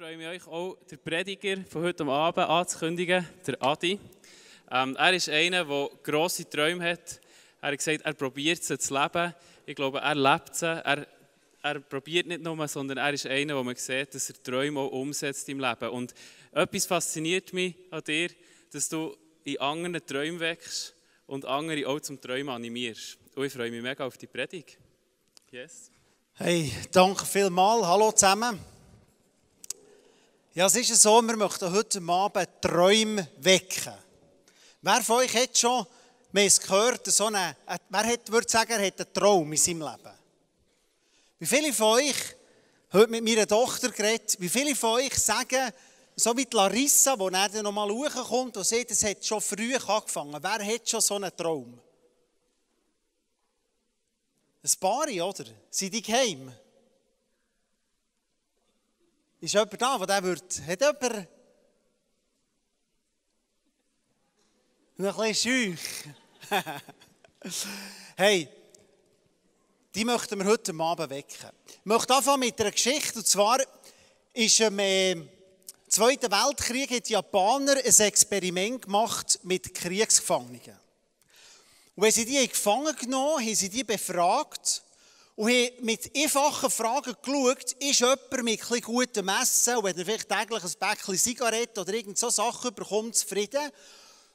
freue mich, euch auch den Prediger von heute Abend anzukündigen, der Adi. Ähm, er ist einer, der grosse Träume hat. Er hat gesagt, er probiert sie zu leben. Ich glaube, er lebt sie. Er, er probiert nicht nur, sondern er ist einer, wo man sieht, dass er Träume auch umsetzt im Leben. Und etwas fasziniert mich an dir, dass du in anderen Träumen wächst und andere auch zum Träumen animierst. Und ich freue mich mega auf die Predigt. Yes. Hey, danke vielmals. Hallo zusammen. Ja, es ist so, wir möchten heute Abend Träume wecken. Wer von euch hat schon, wir haben gehört, so eine, wer hat, würde sagen, er hat einen Traum in seinem Leben? Wie viele von euch, heute mit meiner Tochter geredet, wie viele von euch sagen, so wie die Larissa, die dann noch mal hochkommt und sieht, es hat schon früh angefangen. Wer hat schon so einen Traum? Ein paar, oder? Sind die geheim? Ist jemand da, der wird, hat jemand ein bisschen schüch? hey, die möchten wir heute Abend wecken. Ich möchte anfangen mit einer Geschichte, und zwar ist im äh, Zweiten Weltkrieg die Japaner ein Experiment gemacht mit Kriegsgefangenen. Und wenn sie die gefangen genommen haben, haben sie die befragt und haben mit einfachen Fragen geschaut, ist jemand mit ein gutem Essen und wenn er vielleicht täglich ein Päckchen Zigaretten oder irgend so Sachen bekommt, zufrieden?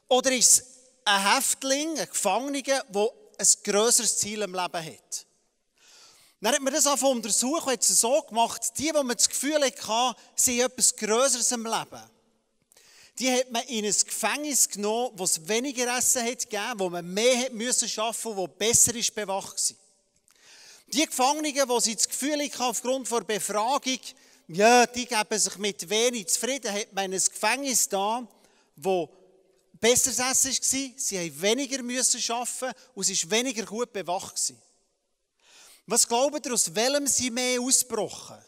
Oder ist es ein Häftling, ein Gefangener, der ein grösseres Ziel im Leben hat? Dann hat man das einfach untersucht und hat es so gemacht, die, die man das Gefühl hatte, haben etwas Größeres im Leben. Die hat man in ein Gefängnis genommen, wo es weniger Essen hat gegeben, wo man mehr hat müssen schaffen, wo besser ist bewacht war. Die Gefangenen, die sie das Gefühl hatten, aufgrund der Befragung, ja, die geben sich mit wenig zufrieden, hat man ein Gefängnis da, wo besseres Essen war, sie haben weniger müssen arbeiten und es war weniger gut bewacht. Was glaubt ihr, aus welchem sie mehr ausgebrochen?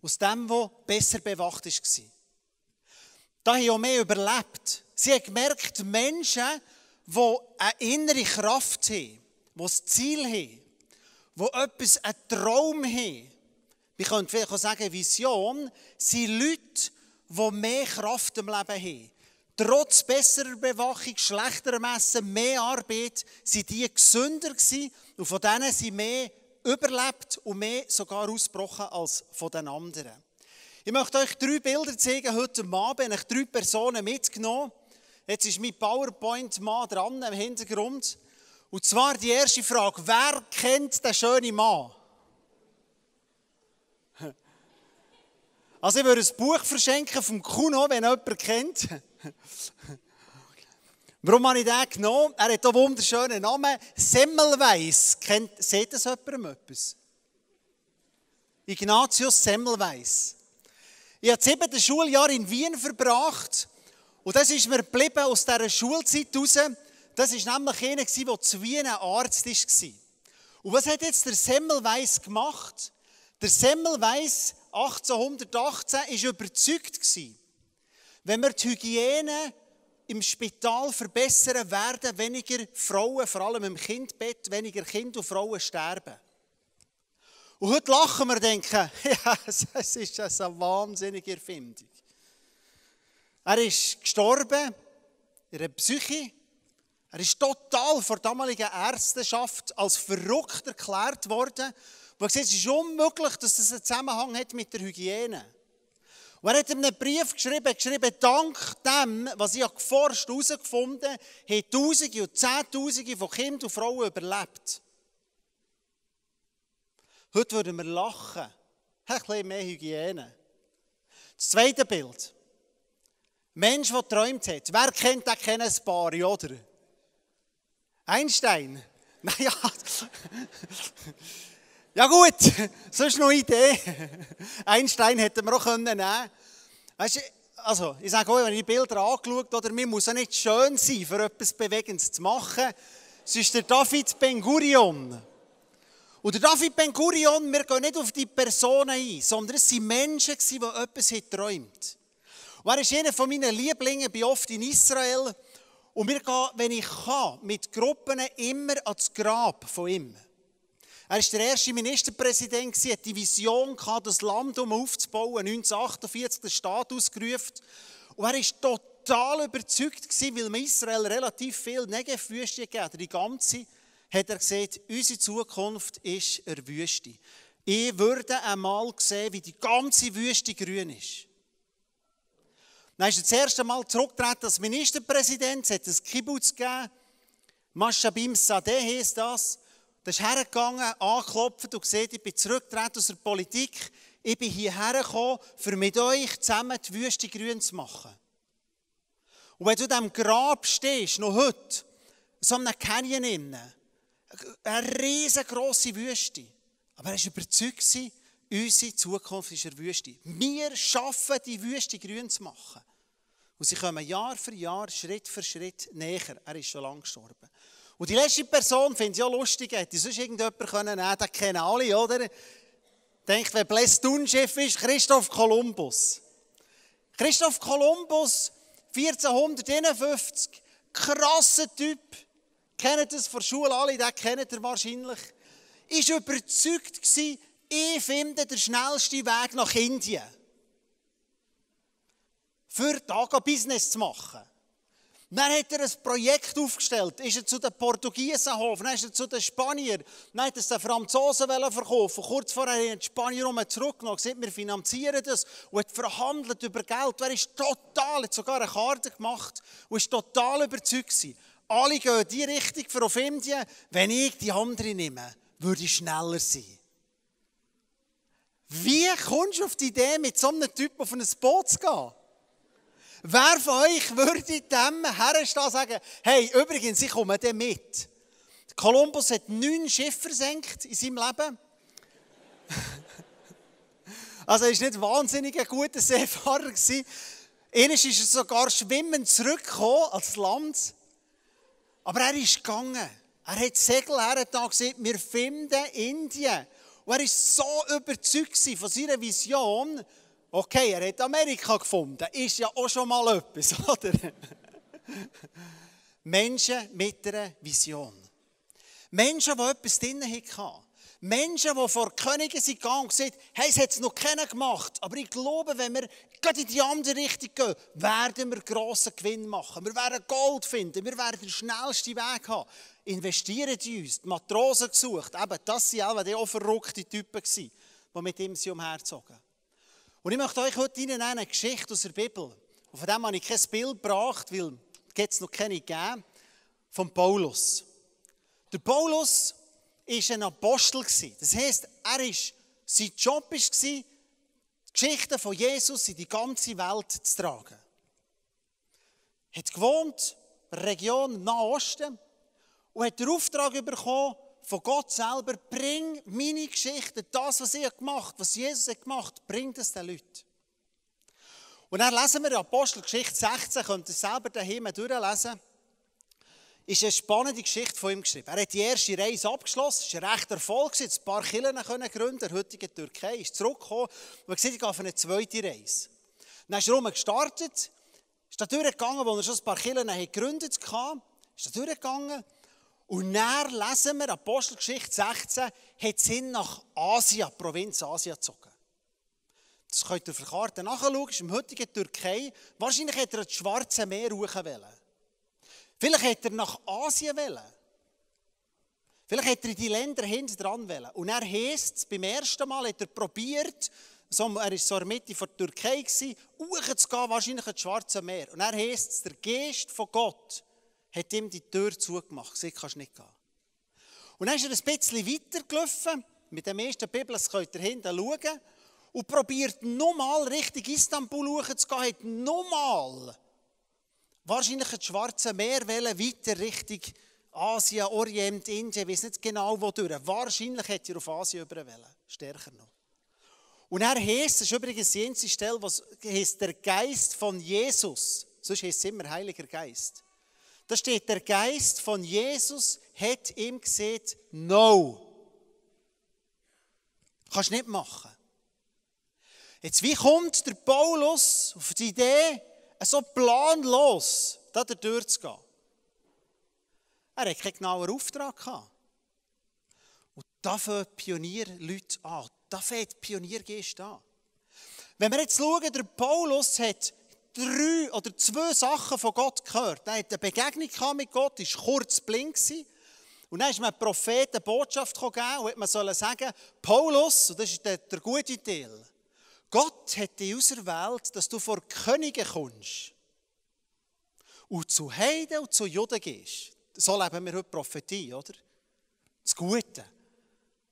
Aus dem, wo besser bewacht war. Da haben auch mehr überlebt. Sie haben gemerkt, Menschen, die eine innere Kraft haben, die ein Ziel haben, die etwas, einen Traum haben. Wir können vielleicht auch sagen, Vision, sind Leute, die mehr Kraft im Leben haben. Trotz besserer Bewachung, schlechterer Messen, mehr Arbeit, sind die gesünder gewesen und von denen sind mehr überlebt und mehr sogar ausgebrochen als von den anderen. Ich möchte euch drei Bilder zeigen heute Abend. Ich habe drei Personen mitgenommen. Jetzt ist mein PowerPoint-Mann dran im Hintergrund. Und zwar die erste Frage, wer kennt den schönen Mann? Also ich würde ein Buch verschenken vom Kuno, wenn jemand kennt. Warum habe ich den genommen? Er hat einen wunderschönen Namen. Semmelweis. Kennt, seht das jemandem etwas? Ignatius Semmelweis. Ich habe das siebte Schuljahr in Wien verbracht. Und das ist mir geblieben aus dieser Schulzeit heraus. Das war nämlich einer, der zu Wien ein Arzt war. Und was hat jetzt der Semmelweis gemacht? Der Semmelweis 1818 war überzeugt, wenn wir die Hygiene im Spital verbessern, werden weniger Frauen, vor allem im Kindbett, weniger Kinder und Frauen sterben. Und heute lachen wir und denken, ja, es ist eine wahnsinnige Erfindung. Er ist gestorben in einer Psyche, er ist total vor der damaligen Ärzteschaft als verrückt erklärt worden, wo gesagt es ist unmöglich, dass das einen Zusammenhang hat mit der Hygiene. Und er hat ihm einen Brief geschrieben, geschrieben, dank dem, was ich geforscht herausgefunden habe, haben Tausende und Zehntausende von Kindern und Frauen überlebt. Heute würden wir lachen. Ein bisschen mehr Hygiene. Das zweite Bild. Mensch, der träumt hat. Wer kennt den kennen ein paar, oder? Einstein. Naja. Ja gut, sonst noch eine Idee. Einstein hätten wir auch nehmen können. Weißt du, also, ich sage auch, wenn ich die Bilder angeschaut oder mir muss auch nicht schön sein, für etwas Bewegendes zu machen. Es ist der David Ben Gurion. Und der David Ben Gurion, wir gehen nicht auf die Personen ein, sondern es waren Menschen, die etwas geträumt haben. Und er ist einer Lieblingen, ich bin oft in Israel. Und wir gehen, wenn ich kann, mit Gruppen immer ans Grab von ihm. Er war der erste Ministerpräsident, hat die Vision gehabt, das Land um aufzubauen, 1948 den Staat ausgerufen. Und er war total überzeugt, weil man Israel relativ viel Negev-Wüste gegeben hat. Die ganze, hat er gesagt, unsere Zukunft ist eine Wüste. Ich würde einmal sehen, wie die ganze Wüste grün ist. Dann ist er das erste Mal zurückgetreten als Ministerpräsident. Es hat ein Kibbutz gegeben. Mashabim Sadeh heisst das. Da ist hergegangen, angeklopft und gesagt, ich bin zurückgetreten aus der Politik. Ich bin hierher gekommen, um mit euch zusammen die Wüste grün zu machen. Und wenn du in diesem Grab stehst, noch heute, so einem Canyon innen, eine riesengroße Wüste. Aber er war überzeugt, unsere Zukunft ist eine Wüste. Wir schaffen, die Wüste grün zu machen. Und sie kommen Jahr für Jahr, Schritt für Schritt näher. Er ist schon lange gestorben. Und die letzte Person, finde ich auch lustig, hätte sonst irgendjemand können nehmen, den kennen alle, oder? Denkt, wer Blästun-Chef ist, Christoph Kolumbus. Christoph Kolumbus, 1451, krasser Typ. Kennt das von Schule alle, den kennt ihr wahrscheinlich. Ist überzeugt gewesen, ich finde den schnellsten Weg nach Indien für Taga Business zu machen. Dann hat er ein Projekt aufgestellt, ist er zu den Portugiesen geholfen, dann ist er zu den Spaniern, dann hat er es den Franzosen verkaufen Kurz vorher haben die Spanier um zurückgenommen, gesagt, wir finanzieren das und hat verhandelt über Geld. Er ist total, hat sogar eine Karte gemacht und ist total überzeugt gewesen. Alle gehen in die Richtung für auf Indien, wenn ich die andere nehme, würde ich schneller sein. Wie kommst du auf die Idee, mit so einem Typ auf ein Boot zu gehen? Wer von euch würde dem herstehen und sagen, hey, übrigens, ich komme dann mit. Kolumbus hat neun Schiffe versenkt in seinem Leben. also er war nicht wahnsinnig ein guter Seefahrer. Einmal ist er sogar schwimmend zurückgekommen als Land. Aber er ist gegangen. Er hat Segel hergetan und gesagt, wir finden Indien. Und er war so überzeugt von seiner Vision, Okay, er hat Amerika gefunden. Ist ja auch schon mal etwas, oder? Menschen mit einer Vision. Menschen, die etwas drin hatten. Menschen, die vor Königen sind gegangen und gesagt hey, es hat es noch keiner gemacht. Aber ich glaube, wenn wir gerade in die andere Richtung gehen, werden wir grossen Gewinn machen. Wir werden Gold finden. Wir werden den schnellsten Weg haben. Investieren in uns. Die Matrosen gesucht. Eben, das waren auch verrückte Typen, die mit ihm umherzogen. Und ich möchte euch heute Ihnen eine Geschichte aus der Bibel. Und von dem habe ich kein Bild gebracht, weil es noch keine gegeben von Paulus. Der Paulus war ein Apostel. Das heisst, er ist, sein Job war, die Geschichten von Jesus in die ganze Welt zu tragen. Er hat gewohnt in der Region Nahosten und hat den Auftrag bekommen, von Gott selber, bring meine Geschichte, das, was ich gemacht was Jesus hat gemacht, bring das den Leuten. Und dann lesen wir in Apostelgeschichte 16, könnt ihr selber daheim durchlesen, ist eine spannende Geschichte von ihm geschrieben. Er hat die erste Reise abgeschlossen, es war ein rechter Erfolg, ein paar Kirchen können gründen in der Türkei, ist zurückgekommen und hat gesagt, ich gehe auf eine zweite Reise. Dann ist er gestartet, ist da durchgegangen, wo er schon ein paar Kirchen gegründet hatte, ist da durchgegangen und dann lesen wir, Apostelgeschichte 16, hat Sinn nach Asien, Provinz Asien gezogen. Das könnt ihr auf der Karte nachschauen, ist im heutigen Türkei. Wahrscheinlich hätte er das Schwarze Meer wollen. Vielleicht hätte er nach Asien wollen. Vielleicht hätte er die Länder hinten dran wollen. Und er heisst es, beim ersten Mal hat er probiert, so, er war so in der Mitte der Türkei, hochzugehen, wahrscheinlich ins Schwarze Meer. Und er heisst es, der Geist von Gott hat ihm die Tür zugemacht. Sie kannst nicht gehen. Und dann ist er ein bisschen weitergelaufen. Mit dem ersten Bibel, das könnt ihr hinten schauen. Und probiert nochmal Richtung Istanbul zu gehen. Hat nochmal wahrscheinlich das Schwarze Meer wollen, weiter Richtung Asien, Orient, Indien. Ich weiß nicht genau, wo durch. Wahrscheinlich hätte er auf Asien über wollen. Stärker noch. Und er heißt, das ist übrigens die einzige Stelle, was heißt der Geist von Jesus. Sonst heißt es immer Heiliger Geist. Da steht, der Geist von Jesus hat ihm gesagt, no. Kannst nicht machen. Jetzt, wie kommt der Paulus auf die Idee, so planlos da durchzugehen? Er hat keinen genauen Auftrag gehabt. Und da fangen Pionierleute an. Da fängt Pioniergeist an. Wenn wir jetzt schauen, der Paulus hat drei oder zwei Sachen von Gott gehört. Er hat eine Begegnung mit Gott, war kurz blind. Und dann ist mir ein Prophet eine Botschaft gegeben und man soll sagen, Paulus, und das ist der, der gute Teil, Gott hat dich auserwählt, dass du vor Königen kommst und zu Heiden und zu Juden gehst. So leben wir heute Prophetie, oder? Das Gute.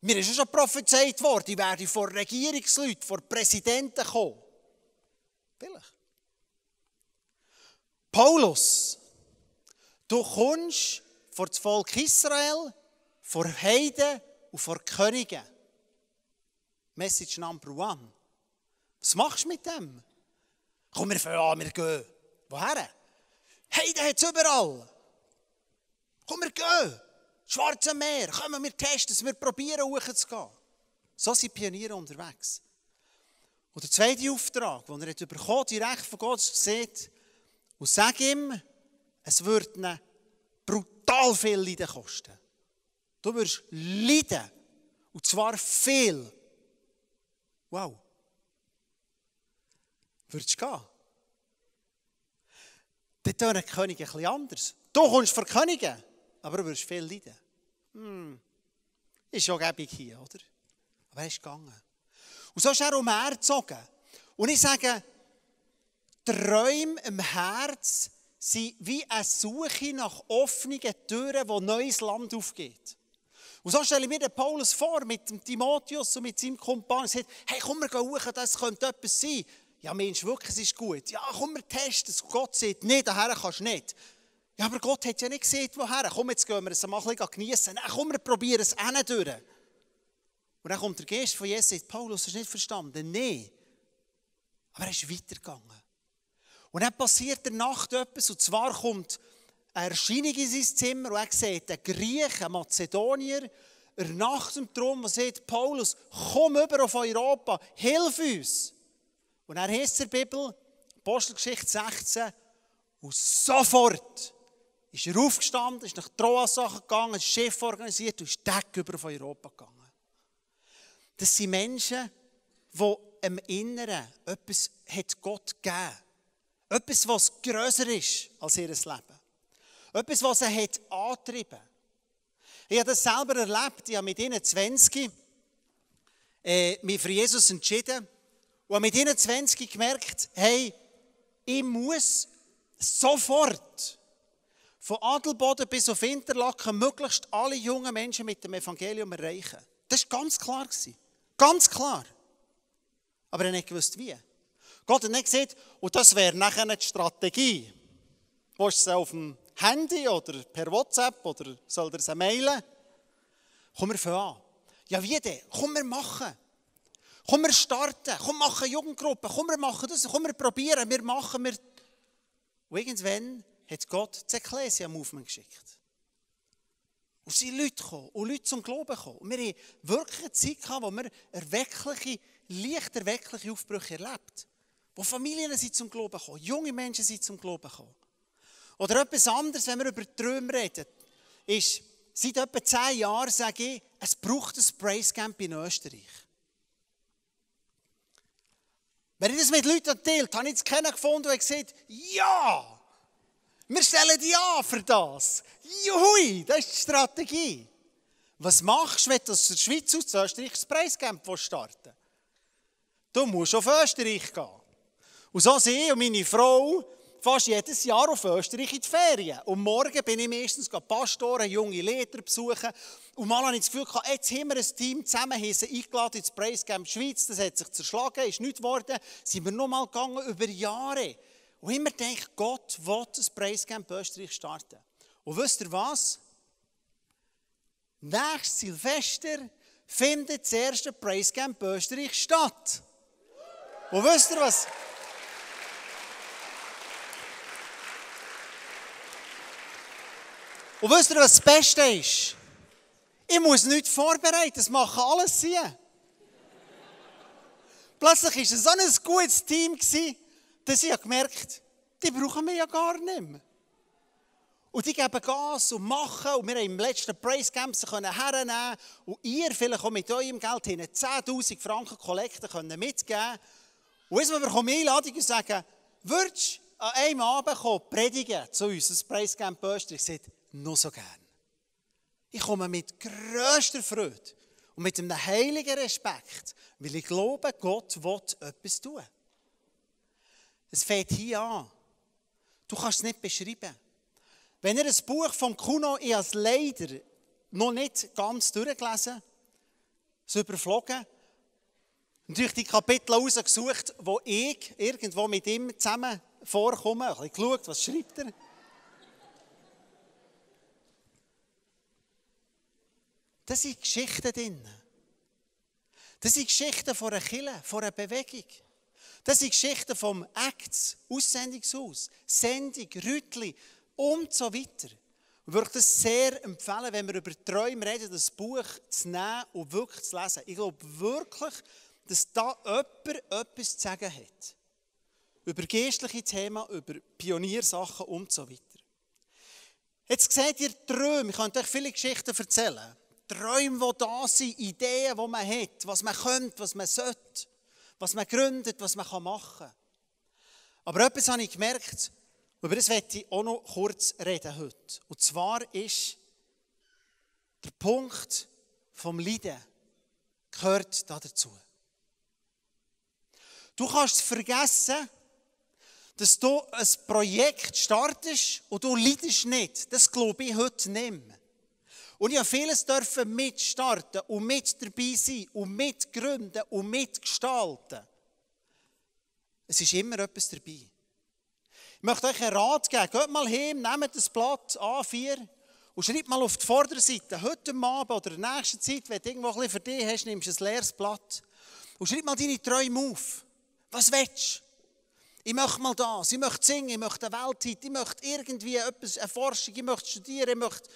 Mir ist schon prophezeit worden, ich werde vor Regierungsleuten, vor Präsidenten kommen. Vielleicht. Paulus, du kommst vor das Volk Israel, vor Heiden und vor Königen. Message number one. Was machst du mit dem? Komm, wir fangen an, wir gehen. Woher? Heiden hat es überall. Komm, wir gehen. Schwarze Meer, kommen wir testen es, wir probieren hochzugehen. So sind Pioniere unterwegs. Und der zweite Auftrag, den er hat bekommen, direkt von Gott sieht, und sag ihm, es wird ihn brutal viel Leiden kosten. Du wirst leiden. Und zwar viel. Wow. Würdest du gehen? Dann tun die Könige etwas anders. Du kommst vor Könige, aber du wirst viel leiden. Hm. Ist ja gäbig hier, oder? Aber er ist gegangen. Und so ist er umhergezogen. Und ich sage, Träume im Herz sind wie eine Suche nach offenen Türen, wo neues Land aufgeht. Und so stelle ich mir den Paulus vor, mit dem Timotheus und mit seinem Kumpan, und sagt, hey, komm, wir gehen hoch, das könnte etwas sein. Ja, Mensch, wirklich, es ist gut. Ja, komm, wir testen es. Gott sagt, nee, daher kannst du nicht. Ja, aber Gott hat ja nicht gesehen, woher. Komm, jetzt gehen wir es ein bisschen geniessen. Nein, komm, wir probieren es auch nicht durch. Und dann kommt der Geist von Jesus und sagt, Paulus, hast du nicht verstanden? Nein. Aber er ist weitergegangen. Und dann passiert der Nacht etwas, und zwar kommt eine Erscheinung in sein Zimmer und er sieht einen Griech, einen Mazedonier, er nacht ihm drum und sagt, Paulus, komm über auf Europa, hilf uns. Und er heißt in der Bibel, Apostelgeschichte 16, und sofort ist er aufgestanden, ist nach Troas gegangen, ein Schiff organisiert und ist Deck über auf Europa gegangen. Das sind Menschen, die im Inneren etwas hat Gott gegeben. Etwas, was grösser ist als ihr Leben. Etwas, was sie hat angetrieben Ich habe das selber erlebt. Ich habe mit ihnen 20 äh, mich für Jesus entschieden und habe mit ihnen 20 gemerkt, hey, ich muss sofort von Adelboden bis auf Interlaken möglichst alle jungen Menschen mit dem Evangelium erreichen. Das war ganz klar. Ganz klar. Aber er nicht gewusst, wie. Gott hat nicht gesagt, und das wäre nachher die Strategie. Willst du es auf dem Handy oder per WhatsApp oder soll er es mailen? Komm, wir fangen an. Ja, wie denn? Komm, wir machen. Komm, wir starten. Komm, wir machen Jugendgruppen. Komm, wir machen das. Komm, wir probieren. Wir machen. Wir... Und irgendwann hat Gott das Ekklesia Movement geschickt. Und sind Leute gekommen und Leute zum Glauben gekommen. Und wir haben wirklich eine Zeit gehabt, wo wir erweckliche, leicht erweckliche Aufbrüche erlebt wo Familien sind zum Glauben gekommen, junge Menschen sind zum Glauben gekommen. Oder etwas anderes, wenn wir über Träume reden, ist, seit etwa zehn Jahren sage ich, es braucht ein Praise Camp in Österreich. Wenn ich das mit Leuten erzählt habe ich es keinen gefunden und gesagt, ja, wir stellen dich an für das. Juhui, das ist die Strategie. Was machst du, wenn du aus der Schweiz aus Österreich das Praise Camp starten Du musst auf Österreich gehen. Und so sind ich und meine Frau fast jedes Jahr auf Österreich in die Ferien. Und morgen bin ich meistens Pastoren, junge Lehrer besuchen. Und mal habe ich das Gefühl, jetzt haben wir ein Team zusammen, eingeladen ins Praise Camp Schweiz. Das hat sich zerschlagen, ist nichts geworden. Sind wir noch mal gegangen über Jahre. Und immer denke Gott will das Praise Camp Österreich starten. Und wisst ihr was? Nächstes Silvester findet das erste Praise Camp Österreich statt. Und wisst ihr was? Und wisst ihr, was das Beste ist? Ich muss nichts vorbereiten, das machen alles sie. Plötzlich war es so ein gutes Team, dass ich gemerkt habe, die brauchen wir ja gar nicht mehr. Und die geben Gas und machen. Und wir haben im letzten Praise Camp sie hernehmen Und ihr vielleicht auch mit eurem Geld hin 10'000 Franken Kollekte können mitgeben Und jetzt bekomme ich Einladung und sagen, würdest du an einem Abend kommen, predigen zu uns, das Praise Camp Österreich? Ich sage, nur so gern. Ich komme mit grösster Freude und mit einem heiligen Respekt, weil ich glaube, Gott will etwas tun. Es fängt hier an. Du kannst es nicht beschreiben. Wenn ihr ein Buch von Kuno, ich als leider noch nicht ganz durchgelesen, so überflogen, durch die Kapitel herausgesucht, wo ich irgendwo mit ihm zusammen vorkomme, ein bisschen geschaut, was schreibt er. Das sind Geschichten drin. Das sind Geschichten von einer Kille, von einer Bewegung. Das sind Geschichten vom Acts, Aussendungshaus, Sendung, Rütli und so weiter. Ich würde das sehr empfehlen, wenn wir über Träume reden, das Buch zu nehmen und wirklich zu lesen. Ich glaube wirklich, dass da jemand etwas zu sagen hat. Über geistliche Themen, über Pioniersachen und so weiter. Jetzt seht ihr Träume. Ich könnte euch viele Geschichten erzählen. Träume, die da sind, Ideen, die man hat, was man könnte, was man sollte, was man gründet, was man machen kann. Aber etwas habe ich gemerkt, über das werde ich auch noch kurz reden heute. Und zwar ist der Punkt vom Leiden gehört da dazu. Du kannst vergessen, dass du ein Projekt startest und du leidest nicht. Das glaube ich heute nicht mehr. Und ich durfte vieles dürfen mitstarten und mit dabei sein und mitgründen und mitgestalten. Es ist immer etwas dabei. Ich möchte euch einen Rat geben. Geht mal hin, nehmt das Blatt A4 und schreibt mal auf die Vorderseite, heute Abend oder in der nächsten Zeit, wenn du irgendwo bisschen für dich hast, nimmst du ein leeres Blatt und schreib mal deine Träume auf. Was willst du? Ich möchte mal das, ich möchte singen, ich möchte eine Weltzeit, ich möchte irgendwie etwas erforschen, ich möchte studieren, ich möchte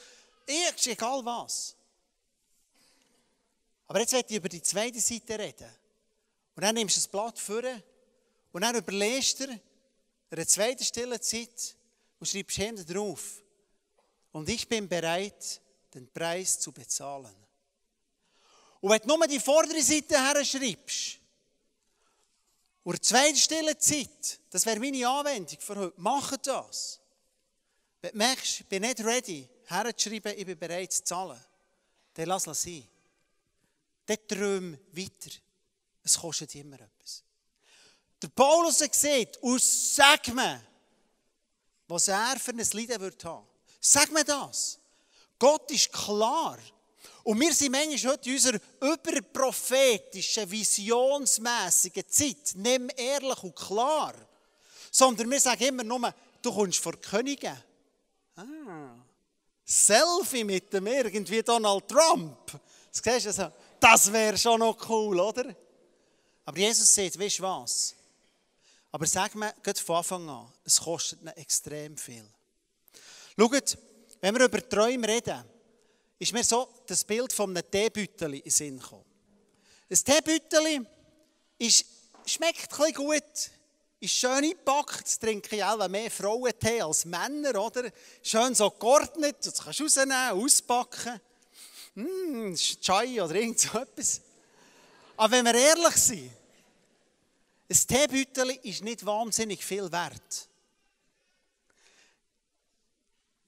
Irgend, egal was. Aber jetzt werde ich über die zweite Seite reden. Und dann nimmst du das Blatt vor und dann überlegst du eine zweite stille Zeit und schreibst hinten drauf. Und ich bin bereit, den Preis zu bezahlen. Und wenn du nur die vordere Seite her schreibst, und die zweite stille Zeit, das wäre meine Anwendung für heute, mach das. Wenn du merkst, ich bin nicht ready, herzuschreiben, ich bin bereit zu zahlen, dann lass es sein. Dann träum weiter. Es kostet immer etwas. Der Paulus gesagt, und sag mir, was er für ein Leiden wird haben. Sag mir das. Gott ist klar. Und wir sind manchmal heute in unserer überprophetischen, visionsmässigen Zeit nicht mehr ehrlich und klar. Sondern wir sagen immer nur, du kommst vor Könige. Ah. Selfie mit dem irgendwie Donald Trump. Das, also, das wäre schon noch cool, oder? Aber Jesus sagt, weißt du was? Aber sag mir, geht von Anfang an, es kostet ihn extrem viel. Schaut, wenn wir über Träume reden, ist mir so das Bild von einem Teebüttel in den Sinn gekommen. Ein Teebüttel schmeckt ein gut, ist schön eingepackt, das trinken ja auch mehr Frauentee als Männer, oder? Schön so geordnet, das kannst du rausnehmen, auspacken. Hm, Chai oder irgend so etwas. Aber wenn wir ehrlich sind, ein Teebüttel ist nicht wahnsinnig viel wert.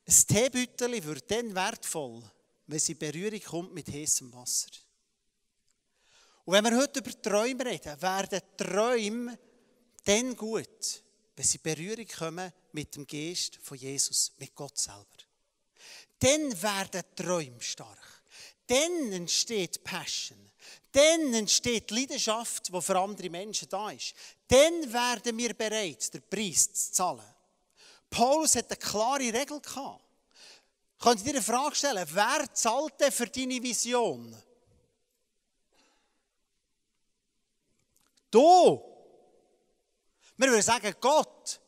Ein Teebüttel wird dann wertvoll, wenn sie in Berührung kommt mit heißem Wasser. Und wenn wir heute über Träume reden, werden Träume dann gut, wenn sie Berührung kommen mit dem Geist von Jesus, mit Gott selber. Dann werden Träume stark. Dann entsteht Passion. Dann entsteht Leidenschaft, die für andere Menschen da ist. Dann werden wir bereit, den Preis zu zahlen. Paulus hat eine klare Regel gehabt. Könnt ihr dir eine Frage stellen, wer zahlt denn für deine Vision? Du! Wir würden sagen, Gott.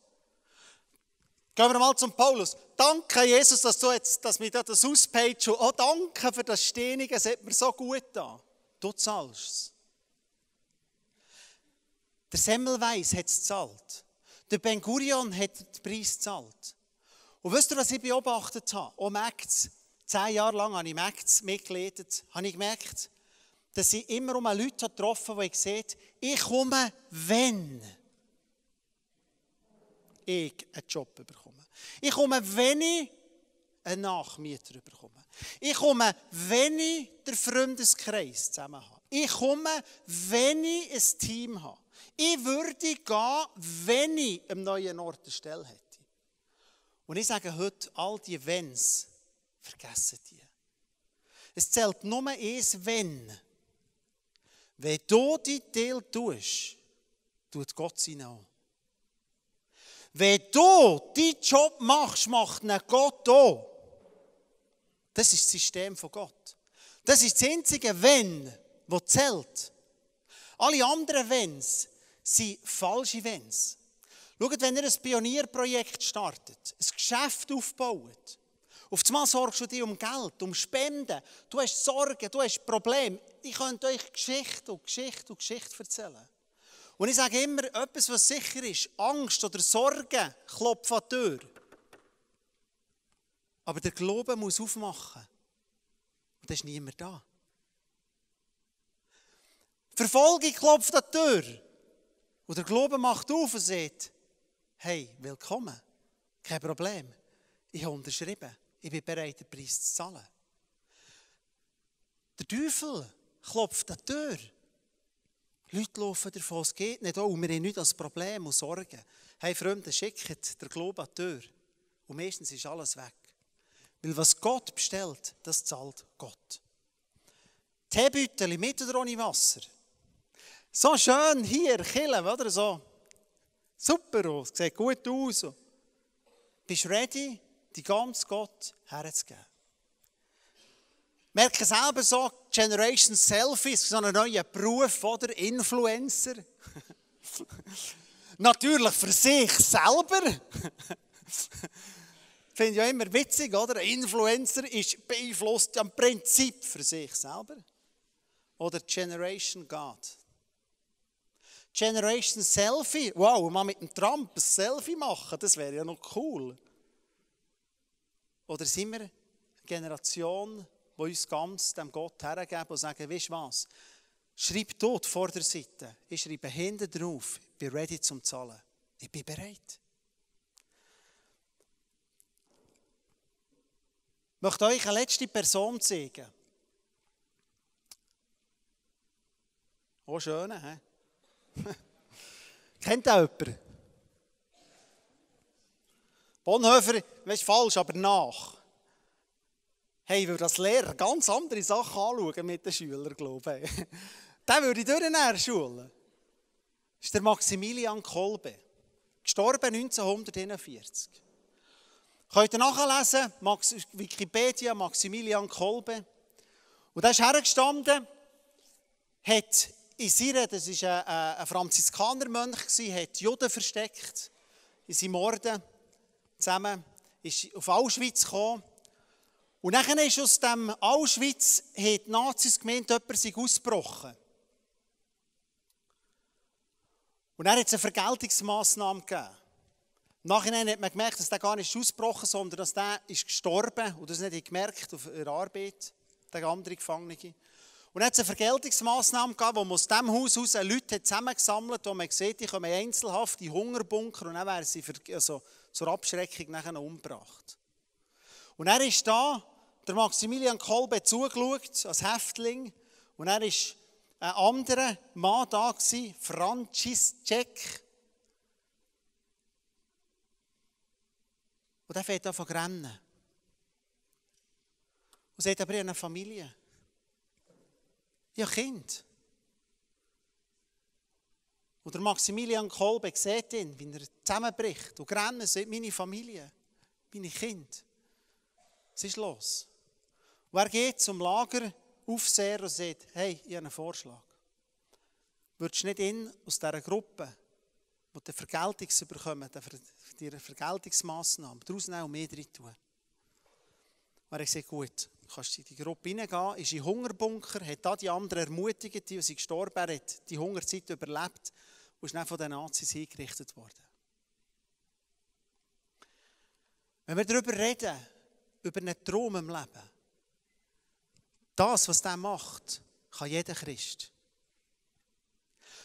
Gehen wir mal zum Paulus. Danke, Jesus, dass du jetzt, dass mir das auspaged Oh, danke für das Stehlige, es hat mir so gut an. Du zahlst es. Der Semmelweis hat es gezahlt. Der Ben Gurion hat den Preis gezahlt. Und wisst ihr, was ich beobachtet habe? Auch Mägds, zehn Jahre lang habe ich Mägds mitgeleitet, habe ich gemerkt, dass ich immer um Leute getroffen habe, die ich sehe, ich komme, wenn ich einen Job bekomme. Ich komme, wenn ich einen Nachmieter bekomme. Ich komme, wenn ich den Freundeskreis zusammen habe. Ich komme, wenn ich ein Team habe. Ich würde gehen, wenn ich am neuen Ort eine hätte. Und ich sage heute, all die Wenns, vergessen die. Es zählt nur eins Wenn. Wenn du die Teil tust, tut Gott seinen auch. Wenn du deinen Job machst, macht ihn Gott auch. Das ist das System von Gott. Das ist das einzige Wenn, das zählt. Alle anderen Wenns sind falsche Wenns. Schaut, wenn ihr ein Pionierprojekt startet, ein Geschäft aufbaut, auf einmal sorgst du dich um Geld, um Spenden, du hast Sorgen, du hast Probleme. Ich könnte euch Geschichte und Geschichte und Geschichte erzählen. Und ich sage immer, etwas, was sicher ist, Angst oder Sorgen klopfen an die Tür. Aber der Glaube muss aufmachen. Und da ist niemand da. Verfolgung klopft an die Tür. Und der Glaube macht auf und sagt, hey, willkommen, kein Problem. Ich habe unterschrieben, ich bin bereit, den Preis zu zahlen. Der Teufel klopft an die Tür. Leute laufen davon, es geht nicht. Oh, wir haben nicht das Problem und Sorgen. Hey Freunde, schickt der Glaube an die Tür. Und meistens ist alles weg. Weil was Gott bestellt, das zahlt Gott. Teebüttel mit oder ohne Wasser. So schön hier, Killen, oder so. Super aus, sieht gut aus. Bist du ready, die ganze Gott herzugeben? Merke selber so, Generation Selfies, so ein neuer Beruf, oder? Influencer. Natürlich für sich selber. Finde ich ja immer witzig, oder? Ein Influencer ist beeinflusst am Prinzip für sich selber. Oder Generation God. Generation Selfie. Wow, mal mit dem Trump ein Selfie machen, das wäre ja noch cool. Oder sind wir Generation, die uns ganz dem Gott hergeben und sagen, weißt du was? Schreib dort vor der Seite. Ich schreibe hinten drauf, ich bin ready zum Zahlen. Ich bin bereit. Ich möchte euch eine letzte Person zeigen. Oh, schön, hä? Kennt ihr jemanden? Bonhoeffer, weißt falsch, aber nach. Hey, würde das Lehrer ganz andere Sachen anschauen mit den Schülern, glaube ich. Den würde ich durch der Schule. Das ist der Maximilian Kolbe. Gestorben 1941. Könnt ihr nachlesen, Max, Wikipedia, Maximilian Kolbe. Und der ist hergestanden, hat in seiner, das war ein, ein Franziskanermönch, hat Juden versteckt in seinem Morden zusammen, ist auf Auschwitz gekommen. Und dann ist aus dem Auschwitz, hat die Nazis gemeint, jemand sei ausgebrochen. Und dann hat es eine Vergeltungsmaßnahme gegeben. Im Nachhinein hat man gemerkt, dass der gar nicht ausgebrochen ist, sondern dass der ist gestorben und das nicht gemerkt auf der Arbeit, der andere Gefangene. Und dann hat es eine Vergeltungsmaßnahme gegeben, wo man aus diesem Haus heraus Leute zusammengesammelt hat, wo man sieht, die kommen einzelhaft in Hungerbunker und dann werden sie also, zur Abschreckung nachher umgebracht. Und er ist da, der Maximilian Kolbe zugeschaut, als Häftling, und er ist ein anderer Mann da Franziszek. Und er fährt an zu rennen. Und sagt aber, ich habe eine Familie. Ja, Kind. Und der Maximilian Kolbe sieht ihn, wie er zusammenbricht und rennt, sagt, meine Familie, meine Kinder. Was ist los? Und er geht zum Lageraufseher und sagt, hey, ich habe einen Vorschlag. Würdest du nicht ihn aus dieser Gruppe, die die Vergeltung bekommen, die Vergeltungsmaßnahmen, daraus und mehr drin tun? Und er gesagt, gut, kannst in die Gruppe hineingehen, ist in Hungerbunker, hat da die anderen ermutigt, die, sie gestorben hat, die Hungerzeit überlebt und ist dann von den Nazis hingerichtet worden. Wenn wir darüber reden, über einen Traum im Leben, das, was der macht, kann jeder Christ.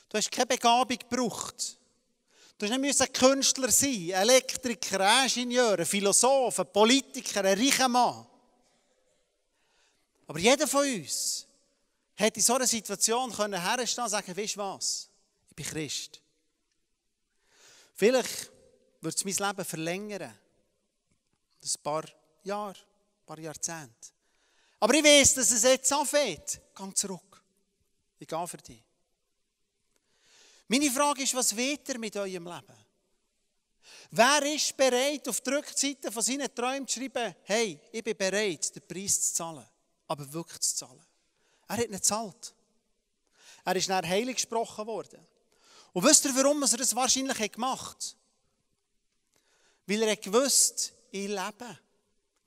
Du hast keine Begabung gebraucht. Du musst nicht Künstler sein, Elektriker, Ingenieur, Philosoph, Politiker, ein reicher Mann. Aber jeder von uns hätte in so einer Situation können und sagen, weißt du was, ich bin Christ. Vielleicht wird es mein Leben verlängern. Ein paar Jahre, ein paar Jahrzehnte. Aber ich weiß, dass es jetzt anfängt. Geh zurück. Ich gehe für dich. Meine Frage ist, was weht ihr mit eurem Leben? Wer ist bereit, auf die Rückseite von seinen Träumen zu schreiben, hey, ich bin bereit, den Preis zu zahlen, aber wirklich zu zahlen? Er hat nicht gezahlt. Er ist nach heilig gesprochen worden. Und wisst ihr, warum er das wahrscheinlich gemacht hat? Weil er gewusst, ich lebe.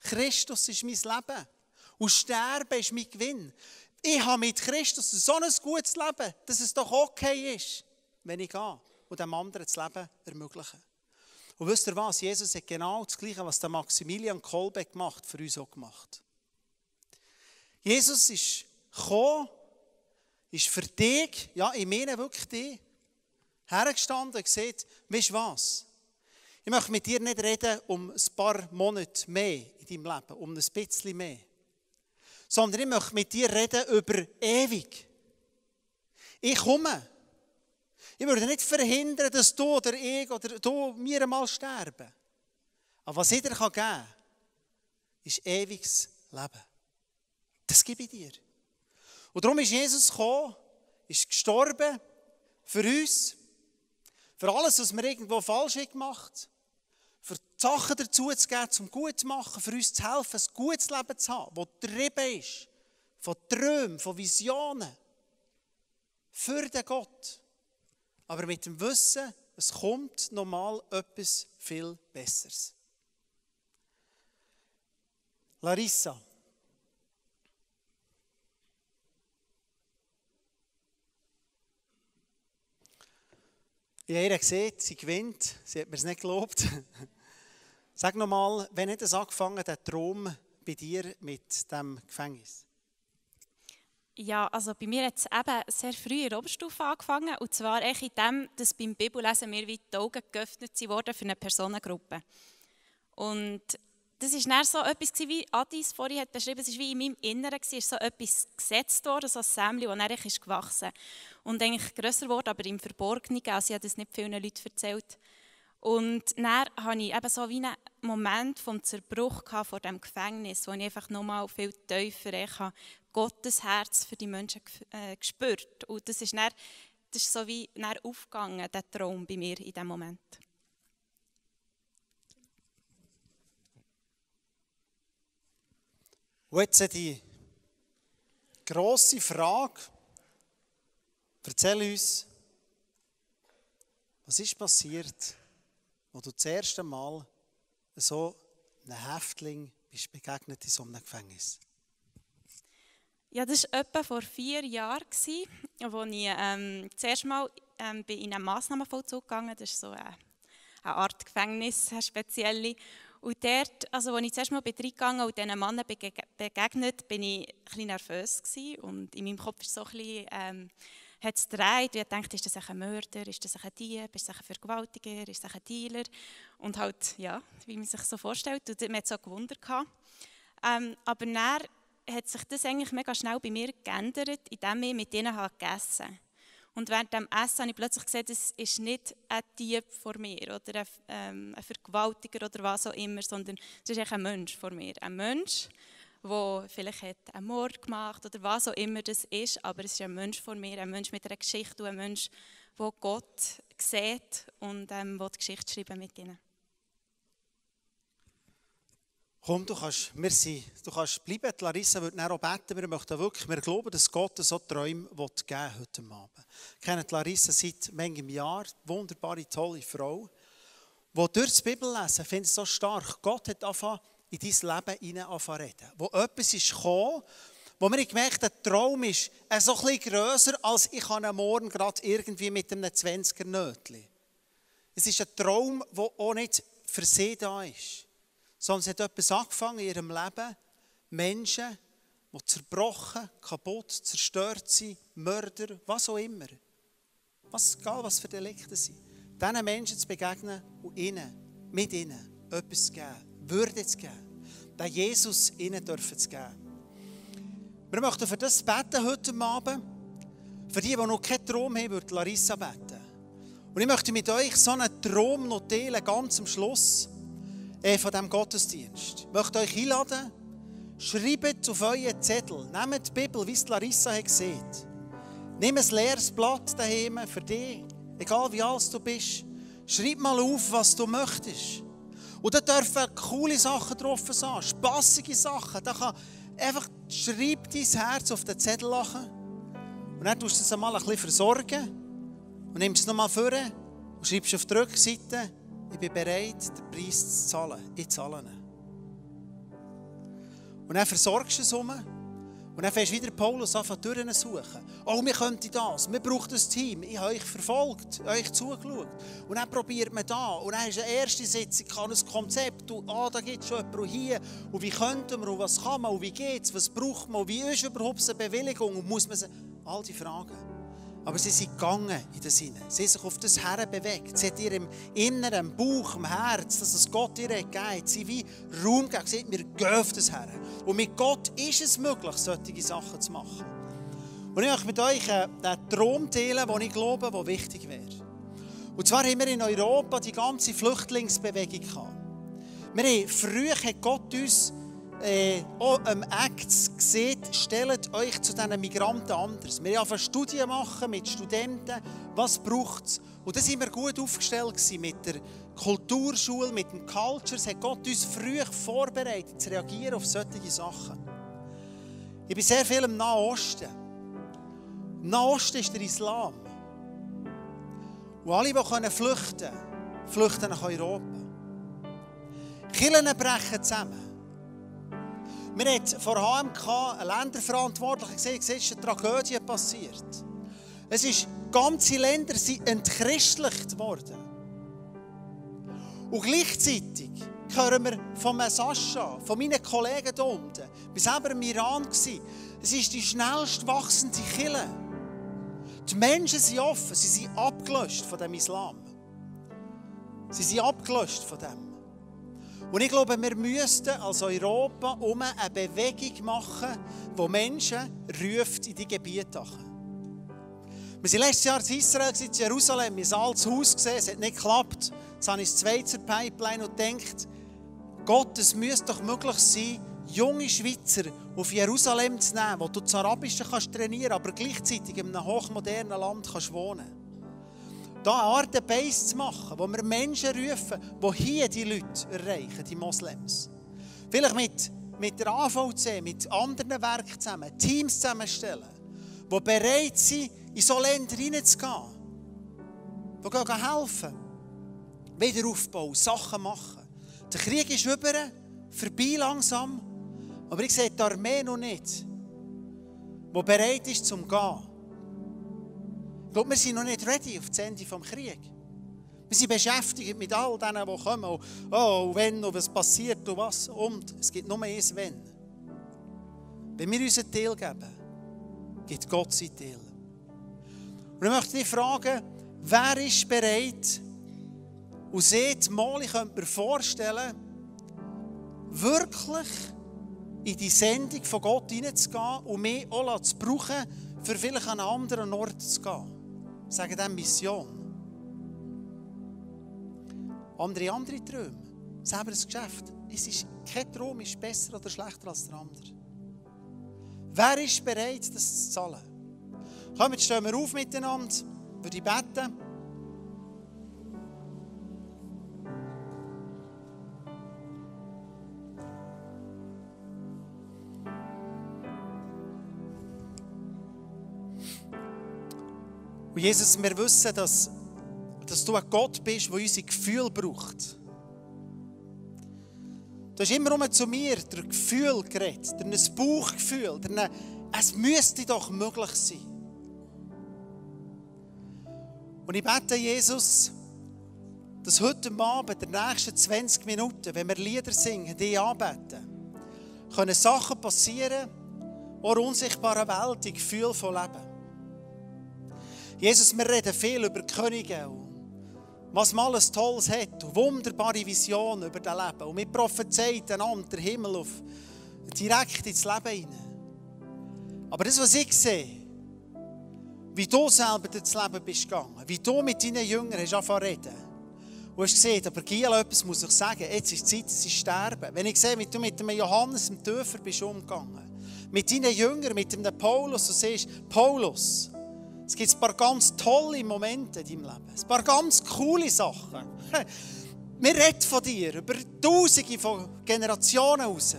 Christus ist mein Leben. Und Sterben ist mein Gewinn. Ich habe mit Christus so ein gutes Leben, dass es doch okay ist, wenn ich gehe und dem anderen das Leben ermöglichen. Und wisst ihr was? Jesus hat genau das Gleiche, was der Maximilian Kolbe gemacht, für uns auch gemacht. Jesus ist gekommen, ist für dich, ja, ich meine wirklich dich, hergestanden und gesagt, weißt du was? Ich möchte mit dir nicht reden um ein paar Monate mehr in deinem Leben, um ein bisschen mehr. Sondern ich möchte mit dir reden über ewig. Ich komme. Ich würde nicht verhindern, dass du oder ich oder du mir einmal sterben. Aber was ich dir geben kann, ist ewiges Leben. Das gebe ich dir. Und darum ist Jesus gekommen, ist gestorben für uns, für alles, was wir irgendwo falsch gemacht haben, für die Sachen dazu zu geben, zum gut zu machen, für uns zu helfen, ein gutes Leben zu haben, das getrieben ist von Träumen, von Visionen, für den Gott. Aber mit dem Wissen, es kommt nochmal etwas viel Besseres. Larissa. Ich ihr gesehen, sie gewinnt. Sie hat mir es nicht gelobt. Sag nochmal, wenn hat es angefangen, der Traum bei dir mit dem Gefängnis? Ja, also bei mir hat es eben sehr früh in der Oberstufe angefangen. Und zwar in dem, dass beim Bibellesen mir wie die Augen geöffnet wurden für eine Personengruppe. Und das war dann so etwas, wie Adis vorhin hat beschrieben, es war wie in meinem Inneren, es ist so etwas gesetzt worden, so ein Sämli, das ist gewachsen und eigentlich grösser wurde, aber im Verborgenen, also ich habe das nicht vielen Leuten erzählt. Und dann hatte ich eben so wie einen Moment vom Zerbruch vor dem Gefängnis, wo ich einfach nochmal viel tiefer ich Gottes Herz für die Menschen äh, gespürt. Und das ist, dann, das ist so wie dann aufgegangen, der Traum bei mir in diesem Moment. Und jetzt die grosse Frage. Erzähl uns, was ist passiert, wo du das erste Mal so einem Häftling bist begegnet in so einem Gefängnis? Ja, das war etwa vor vier Jahren, als ich ähm, das Mal ähm, in einen Massnahmenvollzug gegangen Das ist so eine, eine Art Gefängnis, eine spezielle. Und dort, also als ich zuerst mal reingegangen und diesen Männern begegnet, bin ich ein bisschen nervös gewesen. Und in meinem Kopf ist so ein bisschen, ähm, hat es gedreht. Ich dachte, ist das ein Mörder, ist das ein Dieb, ist das ein Vergewaltiger, ist das ein Dealer? Und halt, ja, wie man sich so vorstellt. Und man hat so gewundert. Ähm, aber dann hat sich das eigentlich mega schnell bei mir geändert, indem ich mit ihnen gegessen habe. Und während dem Essen habe ich plötzlich gesehen, das ist nicht ein Dieb vor mir oder ein, ähm, ein Vergewaltiger oder was auch immer, sondern es ist ein Mensch vor mir. Ein Mensch, der vielleicht hat einen Mord gemacht oder was auch immer das ist, aber es ist ein Mensch vor mir, ein Mensch mit einer Geschichte und ein Mensch, der Gott sieht und ähm, die Geschichte schreiben mit ihnen. Komm, du kannst, wir sind, du kannst bleiben. Die Larissa wird auch beten. Wir möchten wirklich, wir glauben, dass Gott so Träume geben heute Abend. Ich kenne Larissa seit manchem Jahr, wunderbare, tolle Frau, die durch das Bibellesen, finde ich so stark, Gott hat angefangen, in dein Leben hinein reden. Wo etwas ist gekommen, wo wir gemerkt der Traum ist so ein bisschen grösser, als ich am Morgen gerade irgendwie mit einem 20er Nötchen. Es ist ein Traum, der auch nicht für sie da ist sondern es hat etwas angefangen in ihrem Leben. Menschen, die zerbrochen, kaputt, zerstört sind, Mörder, was auch immer. Was, egal was für Delikte sind. Diesen Menschen zu begegnen und ihnen, mit ihnen, etwas zu geben, Würde zu geben. Den Jesus ihnen dürfen zu geben. Wir möchten für das beten heute Abend. Für die, die noch keinen Traum haben, würde Larissa beten. Und ich möchte mit euch so einen Traum noch teilen, ganz am Schluss äh, von diesem Gottesdienst. Ich möchte euch einladen, schreibt auf euren Zettel, nehmt die Bibel, wie es Larissa hat gesehen. Nimm ein leeres Blatt daheim für dich, egal wie alt du bist. Schreib mal auf, was du möchtest. Und da dürfen coole Sachen drauf sein, spassige Sachen. Da kann einfach schreib dein Herz auf den Zettel lachen. Und dann tust du es einmal ein bisschen versorgen. Und nimmst es nochmal vor und schreibst auf die Rückseite, ich bin bereit, den Preis zu zahlen. Ich zahle ihn. Und dann versorgst du es um. Und dann fängst du wieder Paulus an, Türen suchen. Oh, wir könnten das. Wir brauchen ein Team. Ich habe euch verfolgt, euch zugeschaut. Und dann probiert man da. Und dann ist eine erste Sitzung, kann ein Konzept. Und, ah, da gibt es schon jemanden hier. Und wie könnten wir? Und was kann man? Und wie geht es? Was braucht man? Und wie ist überhaupt eine Bewilligung? Und muss man. All die Fragen. Aber sie sind gegangen in den Sinne. Sie haben sich auf das Herren bewegt. Sie hat ihrem Inneren, im Bauch, im Herz, dass es Gott ihr gegeben Sie wie Raum gegeben. Sie hat, wir gehen auf das Herren. Und mit Gott ist es möglich, solche Sachen zu machen. Und ich möchte mit euch einen Traum teilen, den ich glaube, der wichtig wäre. Und zwar haben wir in Europa die ganze Flüchtlingsbewegung gehabt. Wir haben, früher hat Gott uns äh, auch am Act seht, stellt euch zu diesen Migranten anders. Wir haben Studien machen mit Studenten, was braucht es. Und da sind wir gut aufgestellt mit der Kulturschule, mit dem Culture. Es hat Gott uns früh vorbereitet, zu reagieren auf solche Sachen. Ich bin sehr viel im Nahen Osten. Im Nahen Osten ist der Islam. Und alle, die flüchten können, flüchten nach Europa. Kirchen brechen zusammen. Wir haben vor HMK einen Länderverantwortlichen gesehen, es ist eine Tragödie passiert. Es ist, ganze Länder sind entchristlicht worden. Und gleichzeitig hören wir von Sascha, von meinen Kollegen hier unten, bis selber im Iran war, es ist die schnellst wachsende Kille. Die Menschen sind offen, sie sind abgelöscht von dem Islam. Sie sind abgelöscht von dem. Und ich glaube, wir müssten als Europa um eine Bewegung machen, die Menschen ruft in die Gebiete. Wir sind letztes Jahr in Israel, in Jerusalem, in ein altes Haus gesehen, es hat nicht geklappt. Jetzt habe ich das Schweizer Pipeline und denkt, Gott, es müsste doch möglich sein, junge Schweizer auf Jerusalem zu nehmen, wo du das Arabische kannst trainieren aber gleichzeitig in einem hochmodernen Land kannst wohnen da eine Art Base zu machen, wo wir Menschen rufen, die hier die Leute erreichen, die Moslems. Vielleicht mit, mit der AVC, mit anderen Werken zusammen, Teams zusammenstellen, die bereit sind, in so Länder hineinzugehen, die gehen helfen, Wiederaufbau, Sachen machen. Der Krieg ist über, vorbei langsam, aber ich sehe die Armee noch nicht, die bereit ist zum Gehen. Glaube, wir sind noch nicht ready auf das Ende des Krieges. Wir sind beschäftigt mit all denen, die kommen. Und, oh, wenn und was passiert und was. Und es gibt nur eins Wenn. Wenn wir unseren Teil geben, gibt Gott sein Teil. Und ich möchte dich fragen, wer ist bereit und sieht mal, ich könnte mir vorstellen, wirklich in die Sendung von Gott hineinzugehen und mich auch zu brauchen, für vielleicht an einen anderen Ort zu gehen sagen dem Mission. Andere andere Träume. Selber ein Geschäft. Es ist, kein Traum ist besser oder schlechter als der andere. Wer ist bereit, das zu zahlen? Komm, jetzt stehen wir auf miteinander, würde ich beten. Jesus, wir wissen, dass, dass du ein Gott bist, der unsere Gefühle braucht. Du hast immer zu mir der Gefühl geredet, der ein Bauchgefühl, der es müsste doch möglich sein. Und ich bete, Jesus, dass heute Abend, der nächsten 20 Minuten, wenn wir Lieder singen, die anbeten, können Sachen passieren, in der unsichtbaren Welt, die Gefühl von Leben. Jesus, wir reden viel über Könige und was man alles Tolles hat und wunderbare Visionen über das Leben. Und wir prophezeien einander den Himmel auf, direkt ins Leben hinein. Aber das, was ich sehe, wie du selber durchs Leben bist gegangen, wie du mit deinen Jüngern hast angefangen reden. Und hast gesehen, aber Giel, etwas muss ich sagen, jetzt ist die Zeit, dass sie sterben. Wenn ich sehe, wie du mit dem Johannes, dem Täufer, bist umgegangen, mit deinen Jüngern, mit dem Paulus, du siehst, Paulus, es gibt ein paar ganz tolle Momente in deinem Leben, ein paar ganz coole Sachen. Wir reden von dir über Tausende von Generationen raus.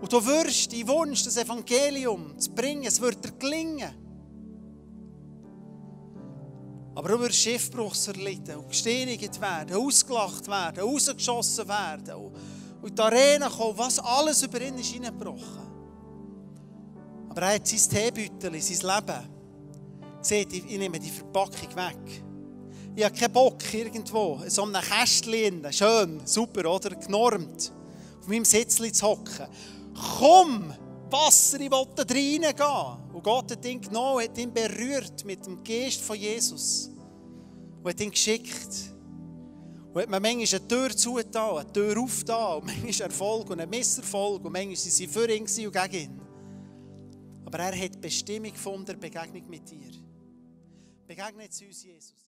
Und du wirst deinen Wunsch, das Evangelium zu bringen, es wird dir gelingen. Aber du wirst Schiffbruchs erleiden und gesteinigt werden, ausgelacht werden, rausgeschossen werden und in die Arena kommen, was alles über ihn ist hineingebrochen. Aber er hat sein Teebeutel, sein Leben. Seht, ich nehme die Verpackung weg. Ich habe keinen Bock, irgendwo in so einem Kästchen, schön, super, oder? Genormt, auf meinem Sitzchen zu hocken. Komm, Wasser, ich will da reingehen. Und Gott hat ihn genommen, hat ihn berührt mit dem Geist von Jesus. Und hat ihn geschickt. Und hat mir manchmal eine Tür zugetan, eine Tür aufgetan, und manchmal Erfolg und ein Misserfolg, und manchmal waren sie für ihn und gegen ihn. Aber er hat Bestimmung gefunden, Begegnung mit dir. Begegnet uns, Jesus.